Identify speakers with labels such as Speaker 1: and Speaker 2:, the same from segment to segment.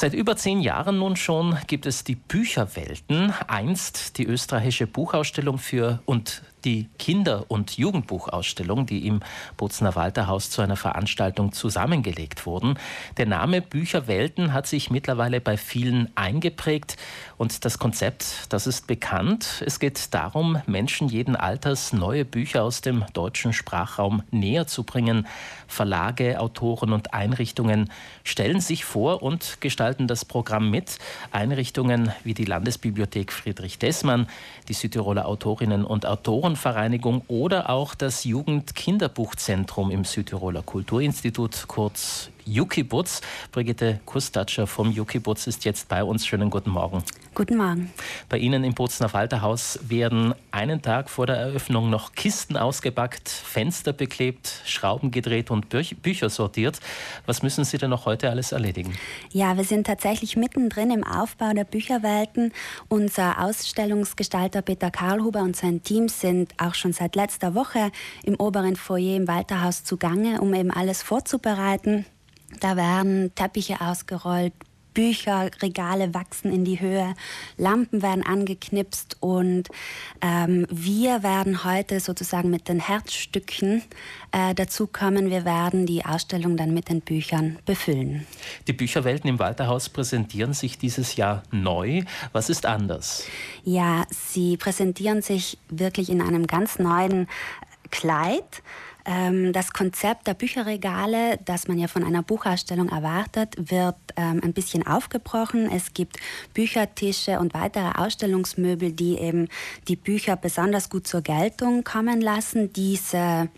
Speaker 1: Seit über zehn Jahren nun schon gibt es die Bücherwelten, einst die österreichische Buchausstellung für und die Kinder- und Jugendbuchausstellung, die im Bozner Walterhaus zu einer Veranstaltung zusammengelegt wurden. Der Name Bücherwelten hat sich mittlerweile bei vielen eingeprägt und das Konzept, das ist bekannt. Es geht darum, Menschen jeden Alters neue Bücher aus dem deutschen Sprachraum näher zu bringen. Verlage, Autoren und Einrichtungen stellen sich vor und gestalten das Programm mit. Einrichtungen wie die Landesbibliothek Friedrich Dessmann, die Südtiroler Autorinnen und Autoren Autorenvereinigung oder auch das Jugend-Kinderbuchzentrum im Südtiroler Kulturinstitut, kurz Jukibutz. Brigitte Kustatscher vom Jukibutz ist jetzt bei uns. Schönen guten Morgen.
Speaker 2: Guten Morgen.
Speaker 1: Bei Ihnen im Bozner Walterhaus werden einen Tag vor der Eröffnung noch Kisten ausgepackt, Fenster beklebt, Schrauben gedreht und Bü Bücher sortiert. Was müssen Sie denn noch heute alles erledigen?
Speaker 2: Ja, wir sind tatsächlich mittendrin im Aufbau der Bücherwelten. Unser Ausstellungsgestalter Peter Karlhuber und sein Team sind auch schon seit letzter Woche im oberen Foyer im Walterhaus zugange, um eben alles vorzubereiten. Da werden Teppiche ausgerollt, Bücher, Regale wachsen in die Höhe, Lampen werden angeknipst und ähm, wir werden heute sozusagen mit den Herzstücken äh, dazu kommen. Wir werden die Ausstellung dann mit den Büchern befüllen.
Speaker 1: Die Bücherwelten im Walterhaus präsentieren sich dieses Jahr neu. Was ist anders?
Speaker 2: Ja, sie präsentieren sich wirklich in einem ganz neuen Kleid. Ähm, das Konzept der Bücherregale, das man ja von einer Buchausstellung erwartet, wird ähm, ein bisschen aufgebrochen. Es gibt Büchertische und weitere Ausstellungsmöbel, die eben die Bücher besonders gut zur Geltung kommen lassen. Diese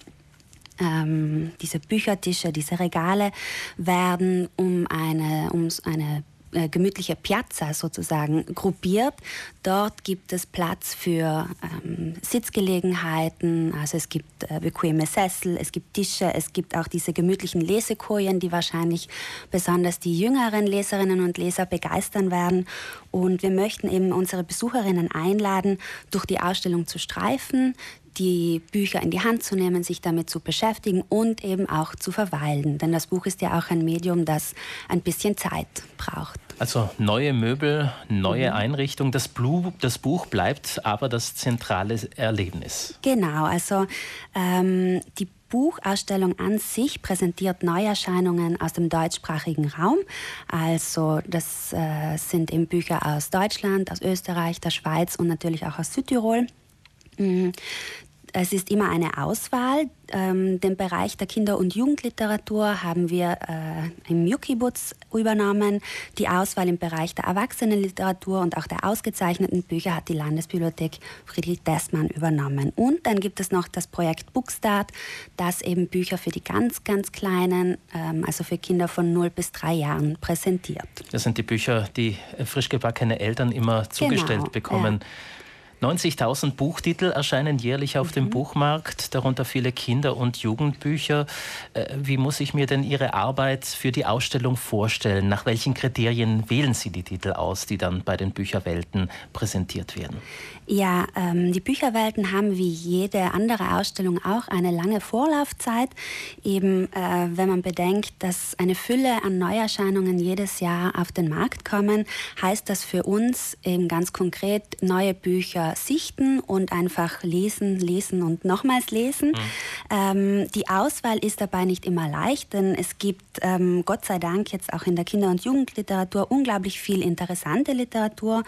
Speaker 2: ähm, diese Büchertische, diese Regale werden um eine, um eine äh, gemütliche Piazza sozusagen gruppiert. Dort gibt es Platz für ähm, Sitzgelegenheiten, also es gibt äh, bequeme Sessel, es gibt Tische, es gibt auch diese gemütlichen Lesekojen, die wahrscheinlich besonders die jüngeren Leserinnen und Leser begeistern werden. Und wir möchten eben unsere Besucherinnen einladen, durch die Ausstellung zu streifen, die Bücher in die Hand zu nehmen, sich damit zu beschäftigen und eben auch zu verweilen. Denn das Buch ist ja auch ein Medium, das ein bisschen Zeit braucht.
Speaker 1: Also neue Möbel, neue mhm. Einrichtung. Das, Blu das Buch bleibt aber das zentrale Erlebnis.
Speaker 2: Genau, also ähm, die Buchausstellung an sich präsentiert Neuerscheinungen aus dem deutschsprachigen Raum. Also das äh, sind eben Bücher aus Deutschland, aus Österreich, der Schweiz und natürlich auch aus Südtirol. Mhm. Es ist immer eine Auswahl. Ähm, den Bereich der Kinder- und Jugendliteratur haben wir äh, im Jukibutz übernommen. Die Auswahl im Bereich der Erwachsenenliteratur und auch der ausgezeichneten Bücher hat die Landesbibliothek Friedrich Dessmann übernommen. Und dann gibt es noch das Projekt Bookstart, das eben Bücher für die ganz, ganz Kleinen, ähm, also für Kinder von 0 bis 3 Jahren, präsentiert.
Speaker 1: Das sind die Bücher, die frisch gebackene Eltern immer zugestellt genau, bekommen. Ja. 90.000 Buchtitel erscheinen jährlich auf mhm. dem Buchmarkt, darunter viele Kinder- und Jugendbücher. Äh, wie muss ich mir denn Ihre Arbeit für die Ausstellung vorstellen? Nach welchen Kriterien wählen Sie die Titel aus, die dann bei den Bücherwelten präsentiert werden?
Speaker 2: Ja, ähm, die Bücherwelten haben wie jede andere Ausstellung auch eine lange Vorlaufzeit. Eben, äh, wenn man bedenkt, dass eine Fülle an Neuerscheinungen jedes Jahr auf den Markt kommen, heißt das für uns eben ganz konkret neue Bücher sichten und einfach lesen, lesen und nochmals lesen. Mhm. Ähm, die Auswahl ist dabei nicht immer leicht, denn es gibt ähm, Gott sei Dank jetzt auch in der Kinder- und Jugendliteratur unglaublich viel interessante Literatur.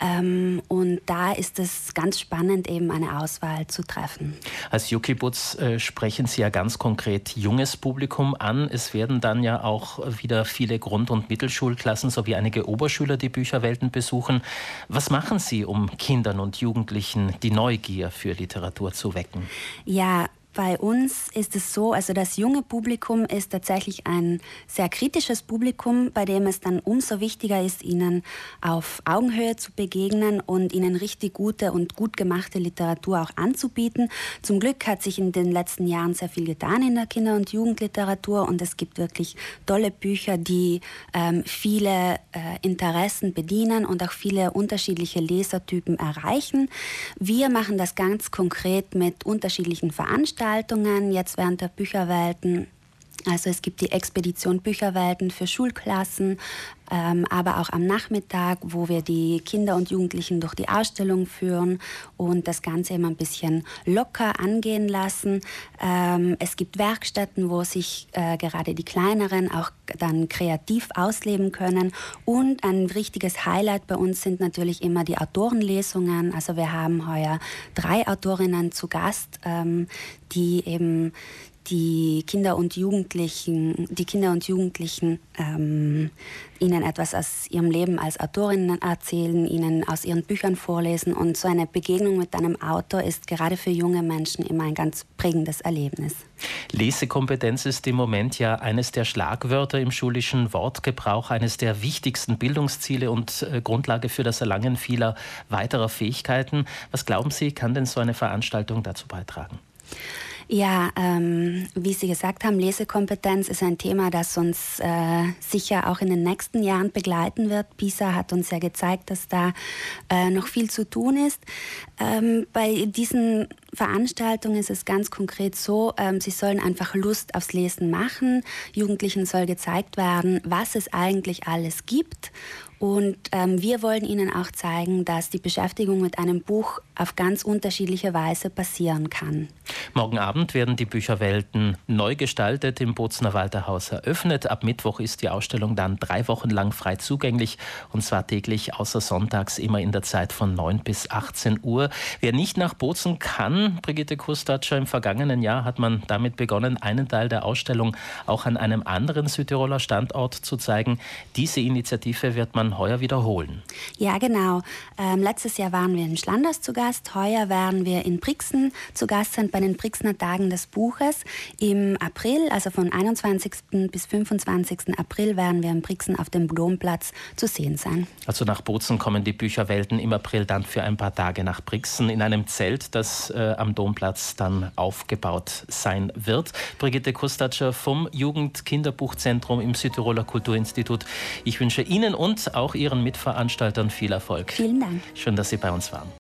Speaker 2: Ähm, und da ist es ganz spannend, eben eine Auswahl zu treffen.
Speaker 1: Als Jukibutz äh, sprechen Sie ja ganz konkret junges Publikum an. Es werden dann ja auch wieder viele Grund- und Mittelschulklassen sowie einige Oberschüler die Bücherwelten besuchen. Was machen Sie, um Kindern und Jugendlichen die Neugier für Literatur zu wecken?
Speaker 2: Ja, bei uns ist es so, also das junge Publikum ist tatsächlich ein sehr kritisches Publikum, bei dem es dann umso wichtiger ist, ihnen auf Augenhöhe zu begegnen und ihnen richtig gute und gut gemachte Literatur auch anzubieten. Zum Glück hat sich in den letzten Jahren sehr viel getan in der Kinder- und Jugendliteratur und es gibt wirklich tolle Bücher, die ähm, viele äh, Interessen bedienen und auch viele unterschiedliche Lesertypen erreichen. Wir machen das ganz konkret mit unterschiedlichen Veranstaltungen Veranstaltungen, jetzt während der Bücherwelten Also es gibt die Expedition Bücherwelten für Schulklassen, ähm, aber auch am Nachmittag, wo wir die Kinder und Jugendlichen durch die Ausstellung führen und das Ganze immer ein bisschen locker angehen lassen. Ähm, es gibt Werkstätten, wo sich äh, gerade die Kleineren auch dann kreativ ausleben können. Und ein richtiges Highlight bei uns sind natürlich immer die Autorenlesungen. Also wir haben heuer drei Autorinnen zu Gast, ähm, die eben die Kinder und Jugendlichen, die Kinder und Jugendlichen ähm, ihnen etwas aus ihrem Leben als Autorinnen erzählen, ihnen aus ihren Büchern vorlesen. Und so eine Begegnung mit einem Autor ist gerade für junge Menschen immer ein ganz prägendes Erlebnis.
Speaker 1: Lesekompetenz ist im Moment ja eines der Schlagwörter im schulischen Wortgebrauch, eines der wichtigsten Bildungsziele und äh, Grundlage für das Erlangen vieler weiterer Fähigkeiten. Was glauben Sie, kann denn so eine Veranstaltung dazu beitragen?
Speaker 2: Ja, ähm, wie Sie gesagt haben, Lesekompetenz ist ein Thema, das uns äh, sicher auch in den nächsten Jahren begleiten wird. PISA hat uns ja gezeigt, dass da äh, noch viel zu tun ist. Ähm, bei diesen Veranstaltungen ist es ganz konkret so, ähm, sie sollen einfach Lust aufs Lesen machen. Jugendlichen soll gezeigt werden, was es eigentlich alles gibt und ähm, wir wollen Ihnen auch zeigen, dass die Beschäftigung mit einem Buch auf ganz unterschiedliche Weise passieren kann.
Speaker 1: Morgen Abend werden die Bücherwelten neu gestaltet im Bozner Walterhaus eröffnet. Ab Mittwoch ist die Ausstellung dann drei Wochen lang frei zugänglich und zwar täglich außer sonntags immer in der Zeit von 9 bis 18 Uhr. Wer nicht nach Bozen kann, Brigitte Kustatscher, im vergangenen Jahr hat man damit begonnen, einen Teil der Ausstellung auch an einem anderen Südtiroler Standort zu zeigen. Diese Initiative wird man dann heuer wiederholen.
Speaker 2: Ja, genau. Ähm, letztes Jahr waren wir in Schlanders zu Gast. Heuer werden wir in Brixen zu Gast sein bei den Brixener Tagen des Buches. Im April, also von 21. bis 25. April, werden wir in Brixen auf dem Domplatz zu sehen sein.
Speaker 1: Also nach Bozen kommen die Bücherwelten im April dann für ein paar Tage nach Brixen in einem Zelt, das äh, am Domplatz dann aufgebaut sein wird. Brigitte Kustatscher vom Jugend-Kinderbuchzentrum im Südtiroler Kulturinstitut. Ich wünsche Ihnen und auch Ihren Mitveranstaltern viel Erfolg.
Speaker 2: Vielen Dank.
Speaker 1: Schön, dass Sie bei uns waren.